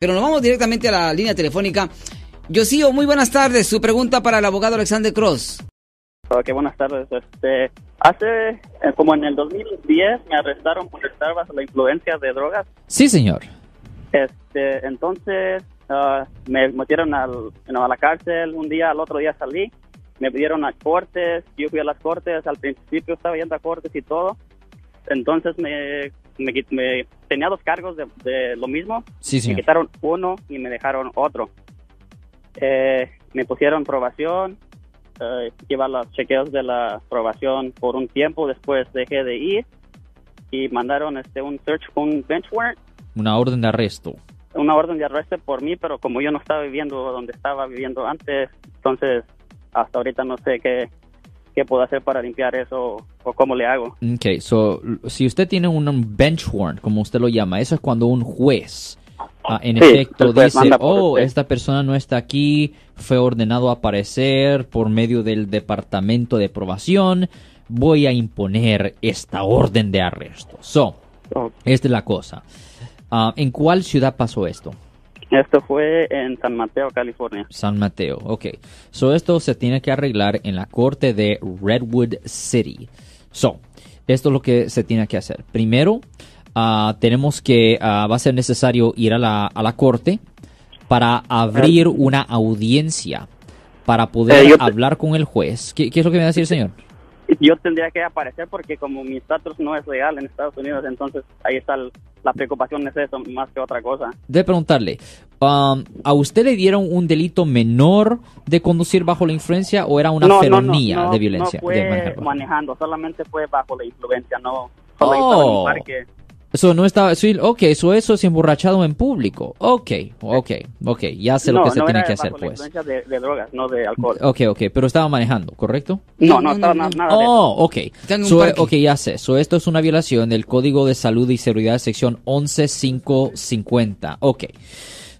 Pero nos vamos directamente a la línea telefónica. Yosío, muy buenas tardes. Su pregunta para el abogado Alexander Cross. Ok, buenas tardes. Este, hace, eh, como en el 2010, me arrestaron por estar bajo la influencia de drogas. Sí, señor. Este, entonces, ah, me metieron al, a la cárcel un día, al otro día salí. Me pidieron a cortes, yo fui a las cortes, al principio estaba yendo a cortes y todo. Entonces me me, tenía dos cargos de, lo mismo. Sí, Me quitaron uno y me dejaron otro. Eh, me pusieron probación, eh, lleva los chequeos de la aprobación por un tiempo, después dejé de ir y mandaron este un search, un bench warrant. Una orden de arresto. Una orden de arresto por mí, pero como yo no estaba viviendo donde estaba viviendo antes, entonces hasta ahorita no sé qué, qué puedo hacer para limpiar eso o cómo le hago. Ok, so, si usted tiene un bench warrant, como usted lo llama, eso es cuando un juez ah, en efecto dice, oh, esta persona no está aquí, fue ordenado a aparecer por medio del departamento de aprobación, voy a imponer esta orden de arresto. So, esta es la cosa. Ah, ¿En cuál ciudad pasó esto? Esto fue en San Mateo, California. San Mateo, ok. So, esto se tiene que arreglar en la corte de Redwood City. So, esto es lo que se tiene que hacer. Primero, ah, tenemos que, ah, va a ser necesario ir a la, a la corte para abrir una audiencia, para poder eh, hablar con el juez. ¿Qué, ¿Qué, es lo que me va a decir, señor? Yo tendría que aparecer porque como mi estatus no es legal en Estados Unidos, entonces ahí está la preocupación es eso más que otra cosa. De preguntarle, um, ¿a usted le dieron un delito menor de conducir bajo la influencia o era una felonía de violencia? No fue manejando, solamente fue bajo la influencia, no solo en parque. Eso no estaba, ok, eso, eso es emborrachado en público. Ok, ok, ok, ya sé lo que se tiene que hacer, pues. De, de, drogas, no de alcohol. Ok, ok, pero estaba manejando, ¿correcto? No, no, estaba nada, nada Oh, ok. ok, ya sé. So, esto es una violación del Código de Salud y Seguridad sección 11550. Ok.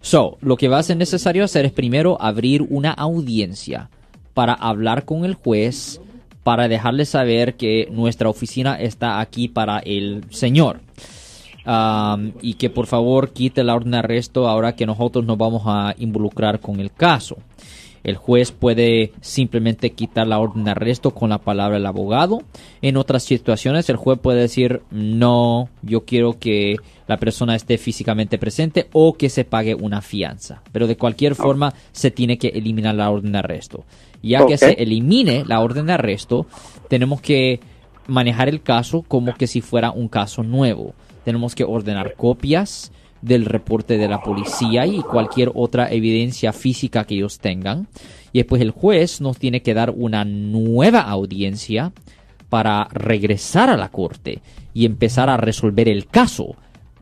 So, lo que va a ser necesario hacer es primero abrir una audiencia para hablar con el juez, para dejarle saber que nuestra oficina está aquí para el señor y que por favor quite la orden de arresto ahora que nosotros nos vamos a involucrar con el caso. El juez puede simplemente quitar la orden de arresto con la palabra del abogado. En otras situaciones el juez puede decir no, yo quiero que la persona esté físicamente presente o que se pague una fianza. Pero de cualquier forma se tiene que eliminar la orden de arresto. Ya que se elimine la orden de arresto, tenemos que manejar el caso como que si fuera un caso nuevo tenemos que ordenar copias del reporte de la policía y cualquier otra evidencia física que ellos tengan. Y después el juez nos tiene que dar una nueva audiencia para regresar a la corte y empezar a resolver el caso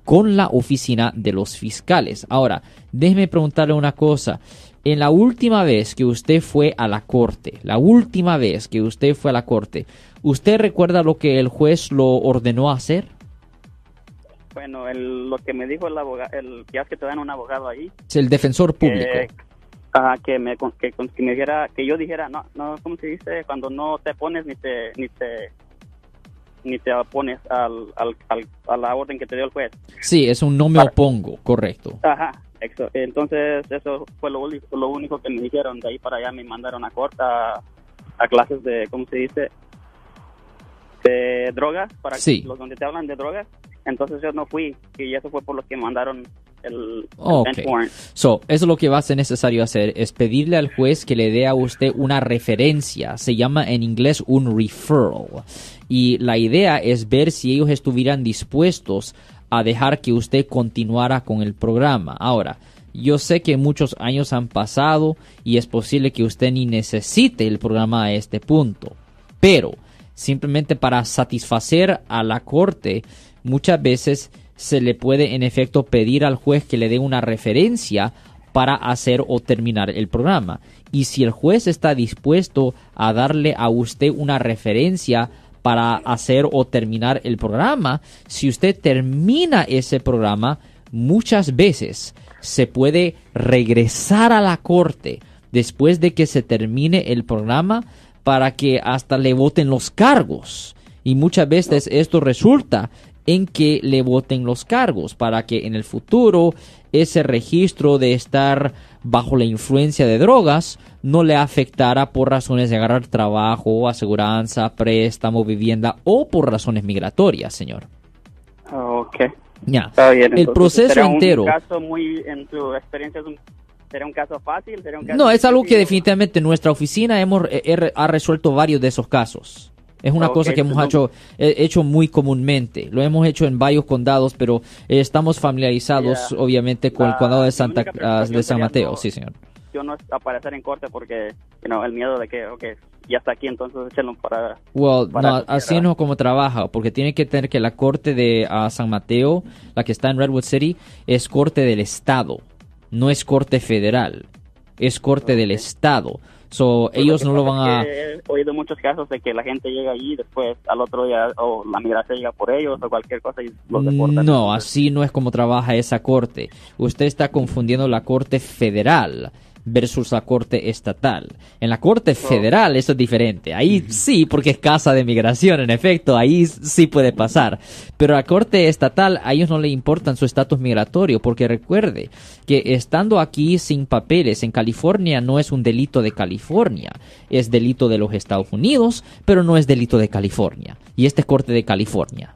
con la oficina de los fiscales. Ahora, déjeme preguntarle una cosa. En la última vez que usted fue a la corte, la última vez que usted fue a la corte, ¿usted recuerda lo que el juez lo ordenó hacer? Bueno, el, lo que me dijo el abogado, el que que te dan un abogado ahí. Es el defensor público. que me que, que, me dijera, que yo dijera, no, no, ¿cómo se dice? Cuando no te pones ni te ni te ni te opones al, al, a la orden que te dio el juez. Sí, es un no me opongo, correcto. Ajá, entonces eso fue lo, lo único que me dijeron. De ahí para allá me mandaron a corta a clases de, ¿cómo se dice? De drogas, para los donde te hablan de drogas. Entonces yo no fui y eso fue por lo que mandaron el, warrant. So, eso es lo que va a ser necesario hacer, es pedirle al juez que le dé a usted una referencia. Se llama en inglés un referral. Y la idea es ver si ellos estuvieran dispuestos a dejar que usted continuara con el programa. Ahora, yo sé que muchos años han pasado y es posible que usted ni necesite el programa a este punto. Pero, simplemente para satisfacer a la corte, muchas veces se le puede en efecto pedir al juez que le dé una referencia para hacer o terminar el programa. Y si el juez está dispuesto a darle a usted una referencia para hacer o terminar el programa, si usted termina ese programa, muchas veces se puede regresar a la corte después de que se termine el programa para que hasta le voten los cargos. Y muchas veces esto resulta en que le voten los cargos para que en el futuro ese registro de estar bajo la influencia de drogas no le afectara por razones de agarrar trabajo, aseguranza, préstamo, vivienda o por razones migratorias, señor. Ok. Ya. Está bien. El proceso ¿será entero. Un caso muy, en tu experiencia, es un- ¿será un caso fácil? ¿Será un caso No, es algo que definitivamente nuestra oficina hemos eh, ha resuelto varios de esos casos. Es una Ok, cosa que hemos hecho, eh, hecho muy comúnmente. Lo hemos hecho en varios condados, pero eh, estamos familiarizados, obviamente, con el condado de Santa ah, de San Mateo. no- Sí, señor. Yo no aparecer en corte porque, you know, el miedo de que, ya está aquí, entonces para... Well, para no, así no como trabaja, porque tiene que tener que la corte de ah, San Mateo, la que está en Redwood City, es corte del estado, no es corte federal, es corte del estado. So, Pues ellos no lo van a... He oído muchos casos de que la gente llega allí y después al otro día, o la migración llega por ellos o cualquier cosa y los deportan. No, así no es como trabaja esa corte. Usted está confundiendo la corte federal versus la corte estatal. En la corte federal eso es diferente. Ahí sí, porque es casa de migración, en efecto, ahí sí puede pasar. Pero la corte estatal, a ellos no le importan su estatus migratorio, porque recuerde que estando aquí sin papeles en California no es un delito de California, es delito de los Estados Unidos, pero no es delito de California. Y este es corte de California.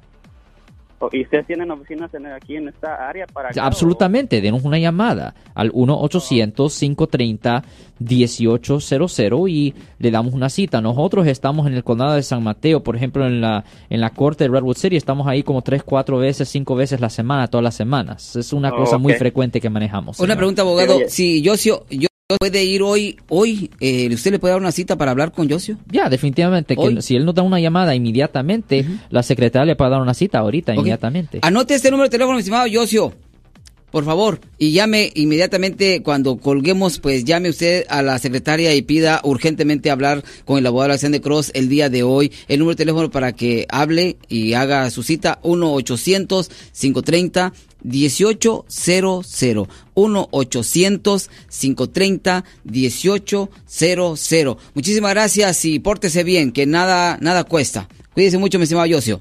¿Y ustedes tienen oficinas en- aquí en esta área para acá, Absolutamente, denos una llamada al 1-800-530-1800 y le damos una cita. Nosotros estamos en el condado de San Mateo, por ejemplo, en la, en la corte de Redwood City, estamos ahí como tres, cuatro veces, cinco veces la semana, todas las semanas. Es una Oh, cosa muy frecuente que manejamos. Una señor. pregunta, abogado. Si Josio, yo puede ir hoy, hoy, eh, ¿usted le puede dar una cita para hablar con Josio? Ya, definitivamente, que si él nos da una llamada inmediatamente, la secretaria le puede dar una cita ahorita, inmediatamente. Anote este número de teléfono, mi estimado Josio. Por favor, y llame inmediatamente cuando colguemos, pues llame usted a la secretaria y pida urgentemente hablar con el abogado Alexander Cross el día de hoy. El número de teléfono para que hable y haga su cita, 1-800-530-1800. 1-800-530-1800. Muchísimas gracias y pórtese bien, que nada, nada cuesta. Cuídese mucho, mi estimado Josio.